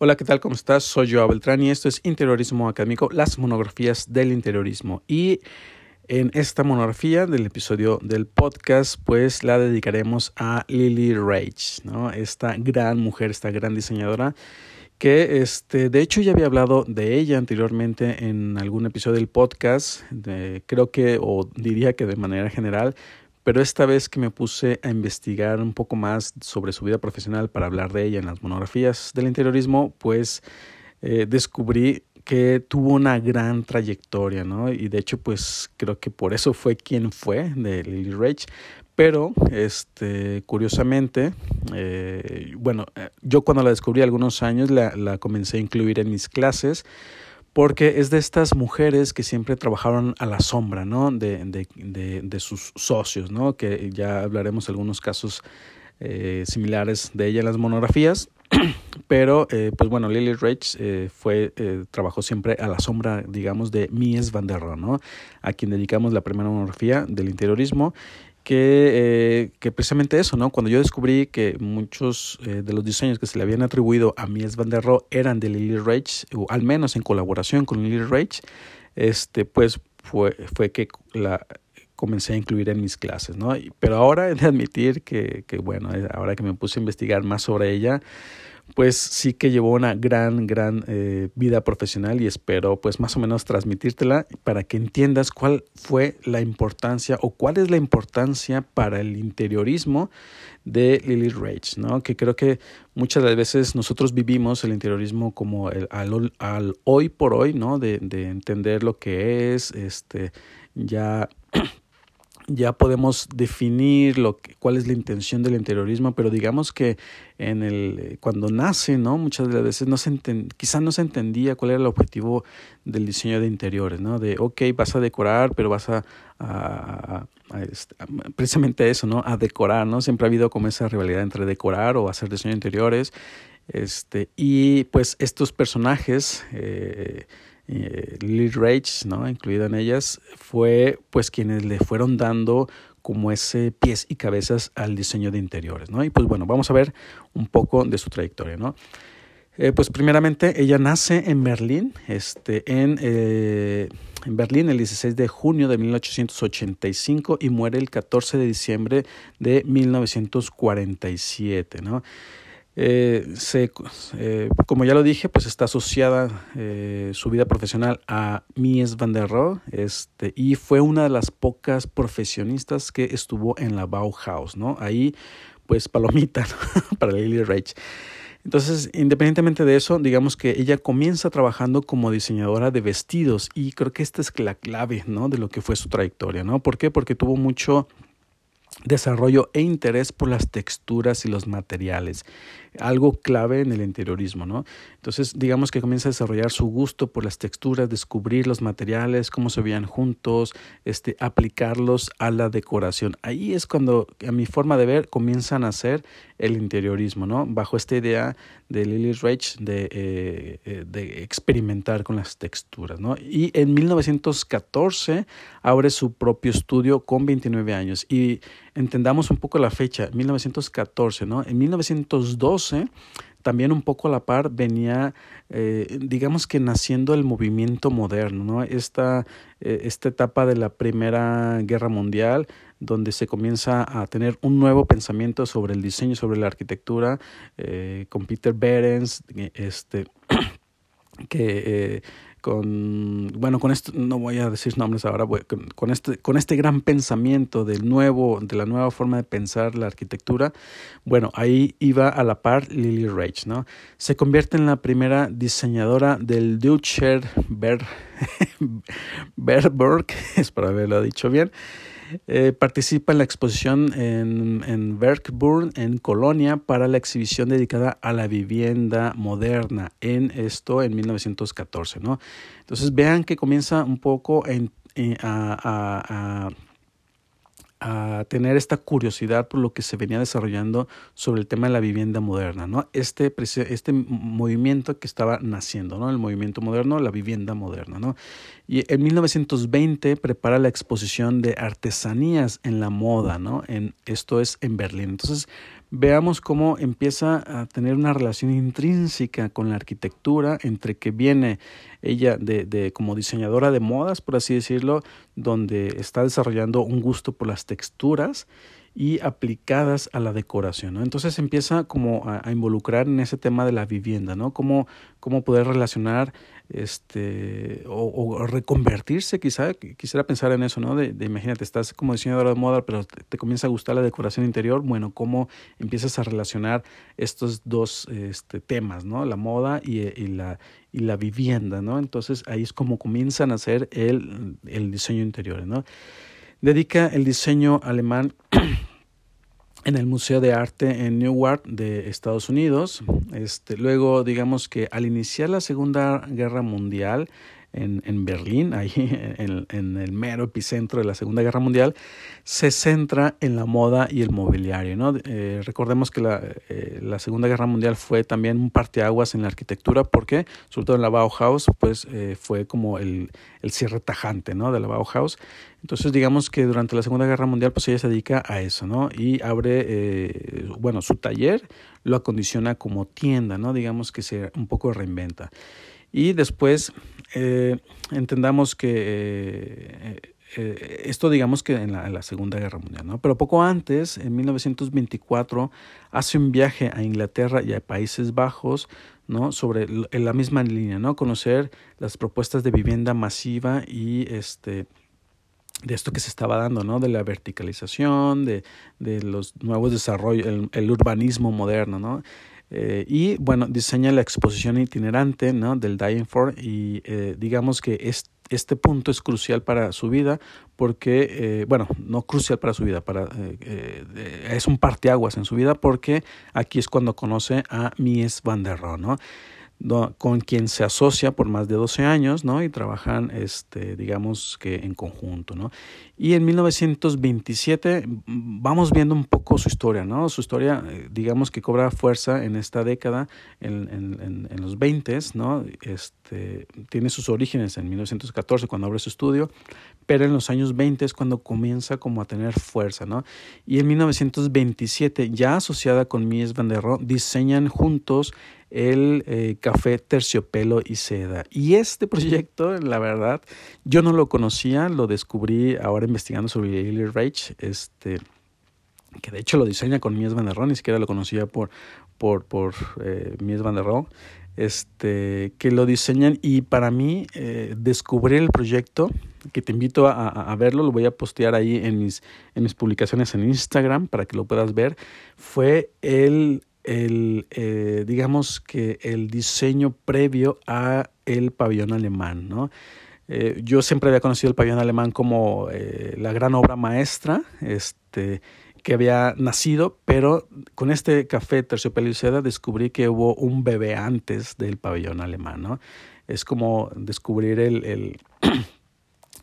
Hola, ¿qué tal? ¿Cómo estás? Soy Joao Beltrán y esto es Interiorismo Académico, las monografías del interiorismo. Y en esta monografía del episodio del podcast, pues la dedicaremos a Lily Rage, ¿no? Esta gran mujer, esta gran diseñadora que este, de hecho ya había hablado de ella anteriormente en algún episodio del podcast, creo que, o diría que de manera general, pero esta vez que me puse a investigar un poco más sobre su vida profesional para hablar de ella en las monografías del interiorismo, pues eh, descubrí que tuvo una gran trayectoria, ¿no? Y de hecho, pues creo que por eso fue quien fue de Lily Rage. Pero, este, curiosamente, eh, bueno, eh, yo cuando la descubrí algunos años la, la comencé a incluir en mis clases porque es de estas mujeres que siempre trabajaron a la sombra, ¿no? De, de, de, sus socios, ¿no? Que ya hablaremos algunos casos eh, similares de ella en las monografías. Pero, eh, pues bueno, Lily Rage eh, fue, trabajó siempre a la sombra, digamos, de Mies van der Rohe, ¿no? A quien dedicamos la primera monografía del interiorismo que, eh, que, precisamente eso, ¿no? Cuando yo descubrí que muchos eh, de los diseños que se le habían atribuido a Mies van der Rohe eran de Lily Rage, o al menos en colaboración con Lily Rage, este, pues fue, fue que la comencé a incluir en mis clases, ¿no? Pero ahora he de admitir que, que bueno, ahora que me puse a investigar más sobre ella, pues sí que llevó una gran, gran eh, vida profesional y espero pues más o menos transmitírtela para que entiendas cuál fue la importancia o cuál es la importancia para el interiorismo de Lily Rage, ¿no? Que creo que muchas de las veces nosotros vivimos el interiorismo como el, al, al hoy por hoy, ¿no? De, de entender lo que es, este, ya ya podemos definir lo que, cuál es la intención del interiorismo, pero digamos que en el cuando nace, ¿no? Muchas de las veces no se enten, quizás no se entendía cuál era el objetivo del diseño de interiores, ¿no? De, ok, vas a decorar, pero vas a, este, a, precisamente eso, ¿no? A decorar, ¿no? Siempre ha habido como esa rivalidad entre decorar o hacer diseño de interiores, este, y pues estos personajes, eh, eh, Lily Rage, ¿no? incluida en ellas, fue pues quienes le fueron dando como ese pies y cabezas al diseño de interiores, ¿no? Y pues bueno, vamos a ver un poco de su trayectoria, ¿no? Eh, pues primeramente ella nace en Berlín, este, en, eh, en Berlín el 16 de junio de 1885 y muere el 14 de diciembre de 1947, ¿no? Eh, eh, como ya lo dije, pues está asociada eh, su vida profesional a Mies van der Rohe este, y fue una de las pocas profesionistas que estuvo en la Bauhaus, ¿no? Ahí, pues palomita para Lily Rage. Entonces, independientemente de eso, digamos que ella comienza trabajando como diseñadora de vestidos y creo que esta es la clave, ¿no? De lo que fue su trayectoria, ¿no? ¿Por qué? Porque tuvo mucho desarrollo e interés por las texturas y los materiales, algo clave en el interiorismo, ¿no? Entonces, digamos que comienza a desarrollar su gusto por las texturas, descubrir los materiales, cómo se veían juntos, este, aplicarlos a la decoración. Ahí es cuando, a mi forma de ver, comienzan a hacer el interiorismo, ¿no? Bajo esta idea de Lily Rage de, eh, de experimentar con las texturas, ¿no? Y en 1914 abre su propio estudio con 29 años y entendamos un poco la fecha, 1914, ¿no? En 1912 también un poco a la par venía, eh, digamos que naciendo el movimiento moderno, ¿no? Esta, eh, esta etapa de la Primera Guerra Mundial, donde se comienza a tener un nuevo pensamiento sobre el diseño, sobre la arquitectura, eh, con Peter Behrens, este, que con bueno con esto no voy a decir nombres ahora con, con, este con este gran pensamiento del nuevo de la nueva forma de pensar la arquitectura bueno ahí iba a la par Lily Rage no se convierte en la primera diseñadora del Deutscher Ber Berberg espero haberlo dicho bien eh, participa en la exposición en, en Werkburn, en Colonia, para la exhibición dedicada a la vivienda moderna, en esto en 1914. ¿no? Entonces vean que comienza un poco en, eh, a a tener esta curiosidad por lo que se venía desarrollando sobre el tema de la vivienda moderna, ¿no? Este, este movimiento que estaba naciendo, ¿no? El movimiento moderno, la vivienda moderna, ¿no? Y en 1920 prepara la exposición de artesanías en la moda, ¿no? En, esto es en Berlín. Entonces, veamos cómo empieza a tener una relación intrínseca con la arquitectura, entre que viene ella de, de, como diseñadora de modas, por así decirlo, donde está desarrollando un gusto por las texturas y aplicadas a la decoración. Entonces empieza como a, a, involucrar en ese tema de la vivienda, ¿no? Cómo, cómo poder relacionar este o, reconvertirse quizá quisiera pensar en eso no de, imagínate estás como diseñadora de moda pero te, te, comienza a gustar la decoración interior. Bueno cómo empiezas a relacionar estos dos este, temas no la moda y, y, la y la vivienda no entonces ahí es como comienzan a hacer el, el diseño interior no dedica el diseño alemán en el Museo de Arte en Newark de Estados Unidos. Este, luego, digamos que al iniciar la Segunda Guerra Mundial, en, en Berlín, ahí en, en, el mero epicentro de la Segunda Guerra Mundial, se centra en la moda y el mobiliario. ¿no? Eh, recordemos que la, eh, la, Segunda Guerra Mundial fue también un parteaguas en la arquitectura porque, sobre todo en la Bauhaus, pues eh, fue como el, el, cierre tajante ¿no? de la Bauhaus. Entonces, digamos que durante la Segunda Guerra Mundial, pues ella se dedica a eso, ¿no? Y abre, bueno, su taller lo acondiciona como tienda, ¿no? Digamos que se un poco reinventa. Y después eh, entendamos que eh, eh, esto digamos que en la, Segunda Guerra Mundial, ¿no? Pero poco antes, en 1924, hace un viaje a Inglaterra y a Países Bajos, ¿no? Sobre en la misma línea, ¿no? Conocer las propuestas de vivienda masiva y este de esto que se estaba dando, ¿no? De la verticalización, de, de los nuevos desarrollos, el, el urbanismo moderno, ¿no? Eh, y bueno, diseña la exposición itinerante ¿no? del Dying For y eh, digamos que es, este punto es crucial para su vida porque, eh, bueno, no crucial para su vida, para, es un parteaguas en su vida porque aquí es cuando conoce a Mies van der Rohe, ¿no? Con quien se asocia por más de 12 años, ¿no? Y trabajan, este, digamos que en conjunto, ¿no? Y en 1927 vamos viendo un poco su historia, ¿no? Su historia, eh, digamos que cobra fuerza en esta década, en, en, en los 20, ¿no? Este, tiene sus orígenes en 1914 cuando abre su estudio, pero en los años 20 es cuando comienza como a tener fuerza, ¿no? Y en 1927, ya asociada con Mies van der Rohe, diseñan juntos el eh, café terciopelo y seda. Y este proyecto, la verdad, yo no lo conocía, lo descubrí ahora investigando sobre Lily Reich, este, que de hecho lo diseña con Mies van der Rohe, ni siquiera lo conocía por, por, por eh, Mies van der Rohe, este, que lo diseñan y para mí eh, descubrir el proyecto, que te invito a, a, verlo, lo voy a postear ahí en mis, en mis publicaciones en Instagram para que lo puedas ver, fue el el, eh, digamos que el diseño previo a el pabellón alemán, ¿no? Eh, yo siempre había conocido el pabellón alemán como eh, la gran obra maestra este, que había nacido, pero con este café terciopelo y seda descubrí que hubo un bebé antes del pabellón alemán, ¿no? Es como descubrir el, el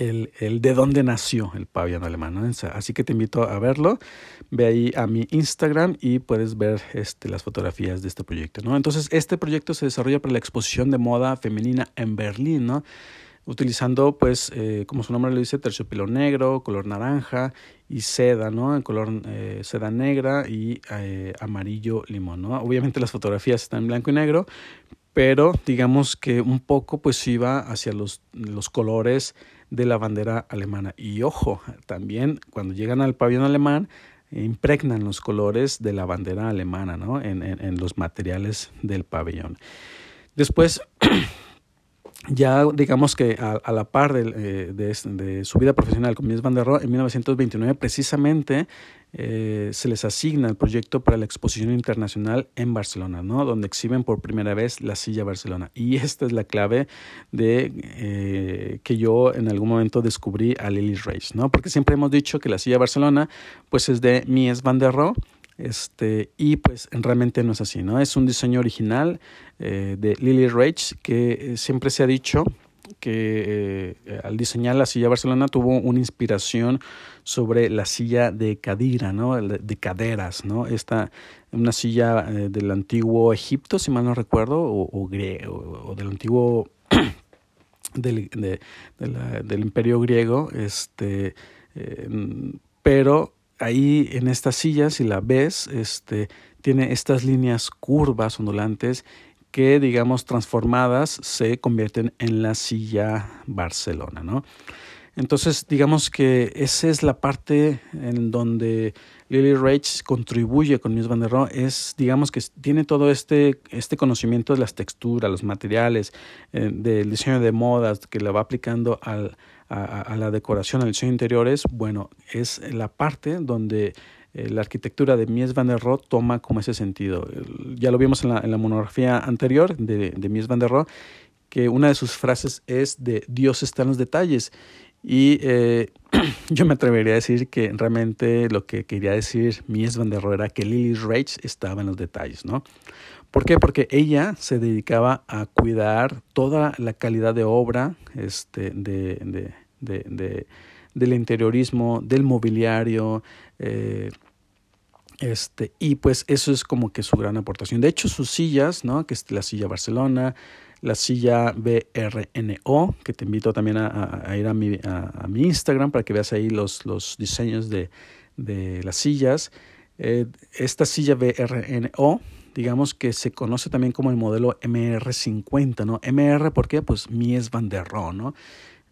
el, de dónde nació el pabellón alemán. Así que te invito a verlo. Ve ahí a mi Instagram y puedes ver este, las fotografías de este proyecto. ¿no? Entonces, este proyecto se desarrolla para la exposición de moda femenina en Berlín, ¿no? utilizando, pues, eh, como su nombre lo dice, terciopelo negro, color naranja y seda, ¿no? En color eh, seda negra y eh, amarillo limón, ¿no? Obviamente las fotografías están en blanco y negro, pero digamos que un poco pues iba hacia los, los colores de la bandera alemana. Y ojo, también cuando llegan al pabellón alemán, impregnan los colores de la bandera alemana ¿no? en, en, en los materiales del pabellón. Después, ya digamos que a, la par de, eh, de, su vida profesional con Mies van der Rohe, en 1929 precisamente eh, se les asigna el proyecto para la exposición internacional en Barcelona, ¿no? donde exhiben por primera vez la silla Barcelona. Y esta es la clave de eh, que yo en algún momento descubrí a Lily Reich, ¿no? porque siempre hemos dicho que la silla Barcelona pues es de Mies van der Rohe, este, y pues realmente no es así, ¿no? Es un diseño original eh, de Lily Reich que siempre se ha dicho que eh, al diseñar la silla Barcelona tuvo una inspiración sobre la silla de cadira, ¿no? De caderas, ¿no? Esta, una silla eh, del antiguo Egipto, si mal no recuerdo, o, del antiguo del, del imperio griego, este, eh, pero ahí en esta silla, si la ves, este, tiene estas líneas curvas, ondulantes, que, digamos, transformadas se convierten en la silla Barcelona, ¿no? Entonces, digamos que esa es la parte en donde Lily Rage contribuye con Mies van der Rohe, es, digamos que tiene todo este, este conocimiento de las texturas, los materiales, eh, del diseño de modas que le va aplicando al, a, la decoración, al diseño de interiores, bueno, es la parte donde eh, la arquitectura de Mies van der Rohe toma como ese sentido. Ya lo vimos en la, en la monografía anterior de, de Mies van der Rohe, que una de sus frases es de Dios está en los detalles. Y eh, yo me atrevería a decir que realmente lo que quería decir Mies van der Rohe era que Lily Rage estaba en los detalles, ¿no? ¿Por qué? Porque ella se dedicaba a cuidar toda la calidad de obra este, de, de, de, del interiorismo, del mobiliario, eh, este, y pues eso es como que su gran aportación. De hecho, sus sillas, ¿no? Que es la silla Barcelona, la silla BRNO, que te invito también a, ir a mi, a, mi, Instagram para que veas ahí los, los diseños de, de las sillas. Eh, esta silla BRNO, digamos que se conoce también como el modelo MR50, ¿no? MR, ¿por qué? Pues Mies van der Rohe, ¿no?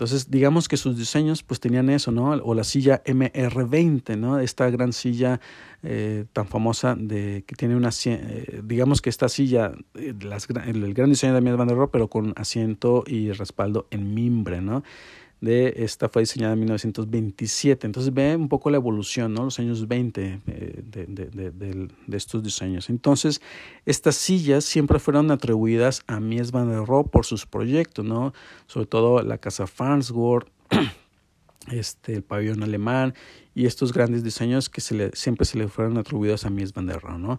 Entonces, digamos que sus diseños pues tenían eso, ¿no? O la silla MR20, ¿no? Esta gran silla eh, tan famosa de que tiene una, eh, digamos que esta silla, eh, las, el, gran diseño de Mies van der Rohe, pero con asiento y respaldo en mimbre, ¿no? De esta fue diseñada en 1927. Entonces ve un poco la evolución, ¿no? Los años 20 eh, de, de, de, estos diseños. Entonces, estas sillas siempre fueron atribuidas a Mies van der Rohe por sus proyectos, ¿no? Sobre todo la casa Farnsworth, este, el pabellón alemán y estos grandes diseños que siempre se le fueron atribuidos a Mies van der Rohe, ¿no?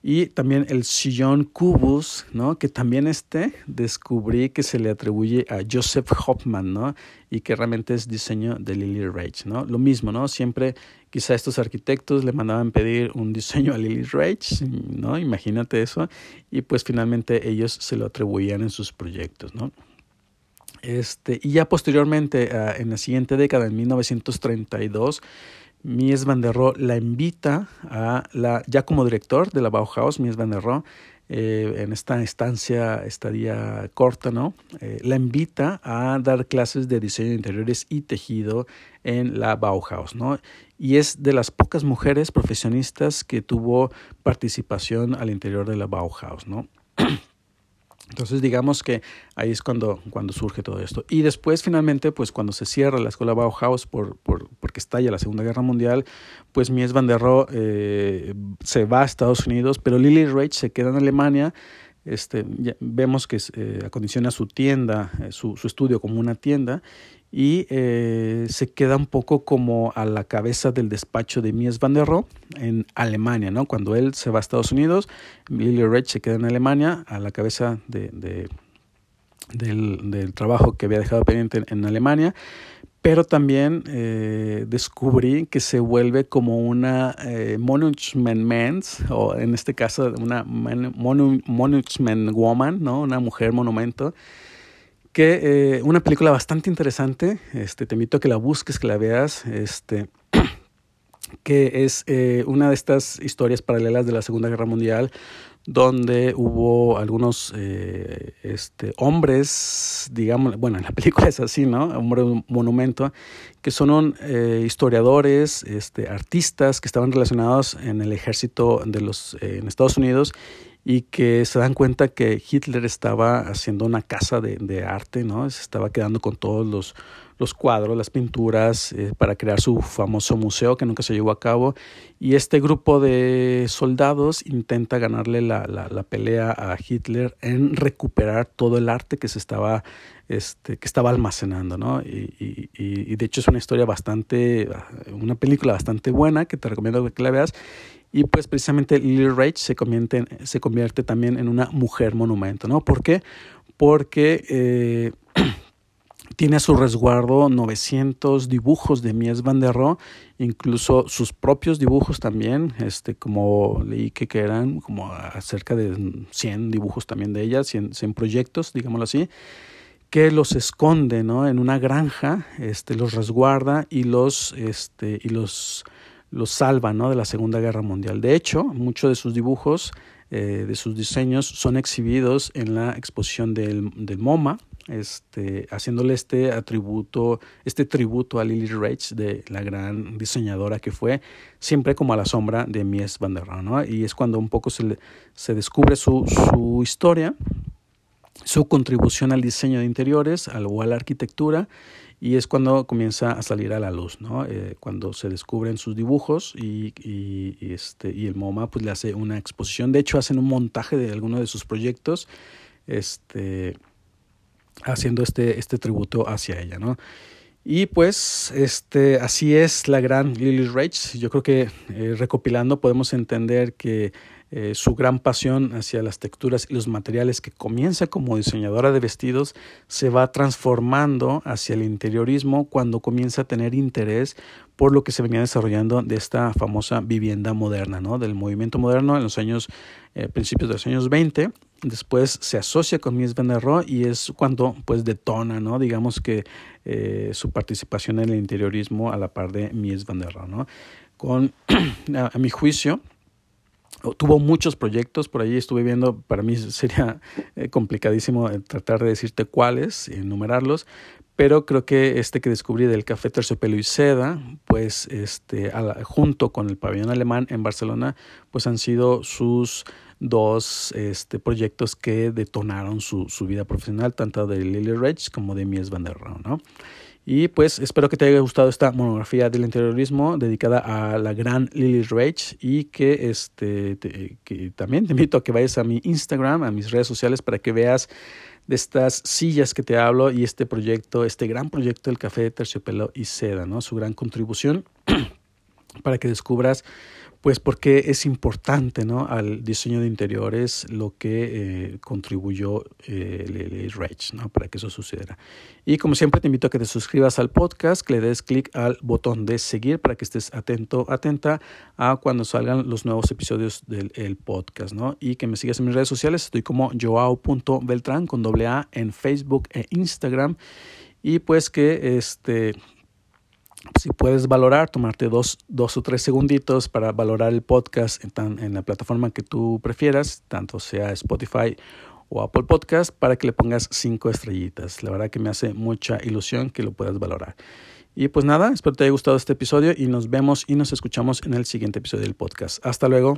Y también el sillón Cubus, ¿no? Que también este descubrí que se le atribuye a Joseph Hoffman, ¿no? Y que realmente es diseño de Lily Rage, ¿no? Lo mismo, ¿no? Siempre quizá estos arquitectos le mandaban pedir un diseño a Lily Rage, ¿no? Imagínate eso. Y pues finalmente ellos se lo atribuían en sus proyectos, ¿no? Este, y ya posteriormente, ah, en la siguiente década, en 1932, Mies van der Rohe la invita a la, ya como director de la Bauhaus, Mies van der Rohe, eh, en esta estancia, estadía corta, ¿no? Eh, la invita a dar clases de diseño de interiores y tejido en la Bauhaus, ¿no? Y es de las pocas mujeres profesionistas que tuvo participación al interior de la Bauhaus, ¿no? Entonces digamos que ahí es cuando, cuando surge todo esto. Y después finalmente, pues cuando se cierra la escuela Bauhaus por, por, porque estalla la Segunda Guerra Mundial, pues Mies van der Rohe eh, se va a Estados Unidos, pero Lily Rage se queda en Alemania. Este, vemos que eh, acondiciona su tienda, eh, su, estudio como una tienda y se queda un poco como a la cabeza del despacho de Mies van der Rohe en Alemania, ¿no? Cuando él se va a Estados Unidos, Lily Rage se queda en Alemania a la cabeza de, de del, del, trabajo que había dejado pendiente en, Alemania, pero también eh, descubrí que se vuelve como una eh, Monument o en este caso una Monument Woman, ¿no? Una mujer monumento que eh, una película bastante interesante, este, te invito a que la busques, que la veas, este, que es eh, una de estas historias paralelas de la Segunda Guerra Mundial, donde hubo algunos eh, este, hombres, digamos, bueno, en la película es así, ¿no? Hombre monumento, que son historiadores, este, artistas que estaban relacionados en el ejército de los en Estados Unidos y que se dan cuenta que Hitler estaba haciendo una casa de, arte, ¿no? Se estaba quedando con todos los, los cuadros, las pinturas, eh, para crear su famoso museo que nunca se llevó a cabo. Y este grupo de soldados intenta ganarle la, la, la pelea a Hitler en recuperar todo el arte que se estaba, este, que estaba almacenando, ¿no? Y, y, y, de hecho es una historia bastante, una película bastante buena que te recomiendo que la veas y pues precisamente Lily Rage se convierte, se convierte también en una mujer monumento, ¿no? ¿Por qué? Porque eh, tiene a su resguardo 900 dibujos de Mies van der Rohe, incluso sus propios dibujos también, este, como leí que, eran como cerca de 100 dibujos también de ella, 100, 100 proyectos, digámoslo así que los esconde ¿no? en una granja, este, los resguarda y los, este, y los lo salva ¿no? de la Segunda Guerra Mundial. De hecho, muchos de sus dibujos, eh, de sus diseños, son exhibidos en la exposición del, del MoMA, este, haciéndole este atributo, este tributo a Lily Rage, de la gran diseñadora que fue, siempre como a la sombra de Mies van der Rohe, ¿no? Y es cuando un poco se, se descubre su, su historia, su contribución al diseño de interiores al, o a la arquitectura y es cuando comienza a salir a la luz, ¿no? Eh, cuando se descubren sus dibujos y, y, este, y el MoMA pues le hace una exposición, de hecho hacen un montaje de algunos de sus proyectos, este, haciendo este, este tributo hacia ella, ¿no? Y pues este, así es la gran Lily Rage. Yo creo que eh, recopilando podemos entender que eh, su gran pasión hacia las texturas y los materiales que comienza como diseñadora de vestidos se va transformando hacia el interiorismo cuando comienza a tener interés por lo que se venía desarrollando de esta famosa vivienda moderna, ¿no? del movimiento moderno en los años, eh, principios de los años 20 después se asocia con Mies van der Rohe y es cuando pues detona, ¿no? Digamos que eh, su participación en el interiorismo a la par de Mies van der Rohe, ¿no? Con, a, a mi juicio, tuvo muchos proyectos por ahí estuve viendo para mí sería eh, complicadísimo eh, tratar de decirte cuáles enumerarlos pero creo que este que descubrí del café terciopelo y seda pues este junto con el pabellón alemán en Barcelona pues han sido sus dos este, proyectos que detonaron su, su vida profesional tanto de Lily Rage como de Mies van der Rohe ¿no? Y pues espero que te haya gustado esta monografía del interiorismo dedicada a la gran Lily Rage y que, este, que también te invito a que vayas a mi Instagram, a mis redes sociales para que veas de estas sillas que te hablo y este proyecto, este gran proyecto del café de terciopelo y seda, ¿no? Su gran contribución para que descubras pues porque es importante ¿no? al diseño de interiores lo que eh, contribuyó eh, el, Rage ¿no? para que eso sucediera. Y como siempre te invito a que te suscribas al podcast, que le des clic al botón de seguir para que estés atento, atenta a cuando salgan los nuevos episodios del podcast. ¿no? Y que me sigas en mis redes sociales, estoy como joao.beltran con doble A en Facebook e Instagram. Y pues que este si puedes valorar, tomarte dos, dos o tres segunditos para valorar el podcast en, en, la plataforma que tú prefieras, tanto sea Spotify o Apple Podcast, para que le pongas cinco estrellitas. La verdad que me hace mucha ilusión que lo puedas valorar. Y pues nada, espero te haya gustado este episodio y nos vemos y nos escuchamos en el siguiente episodio del podcast. Hasta luego.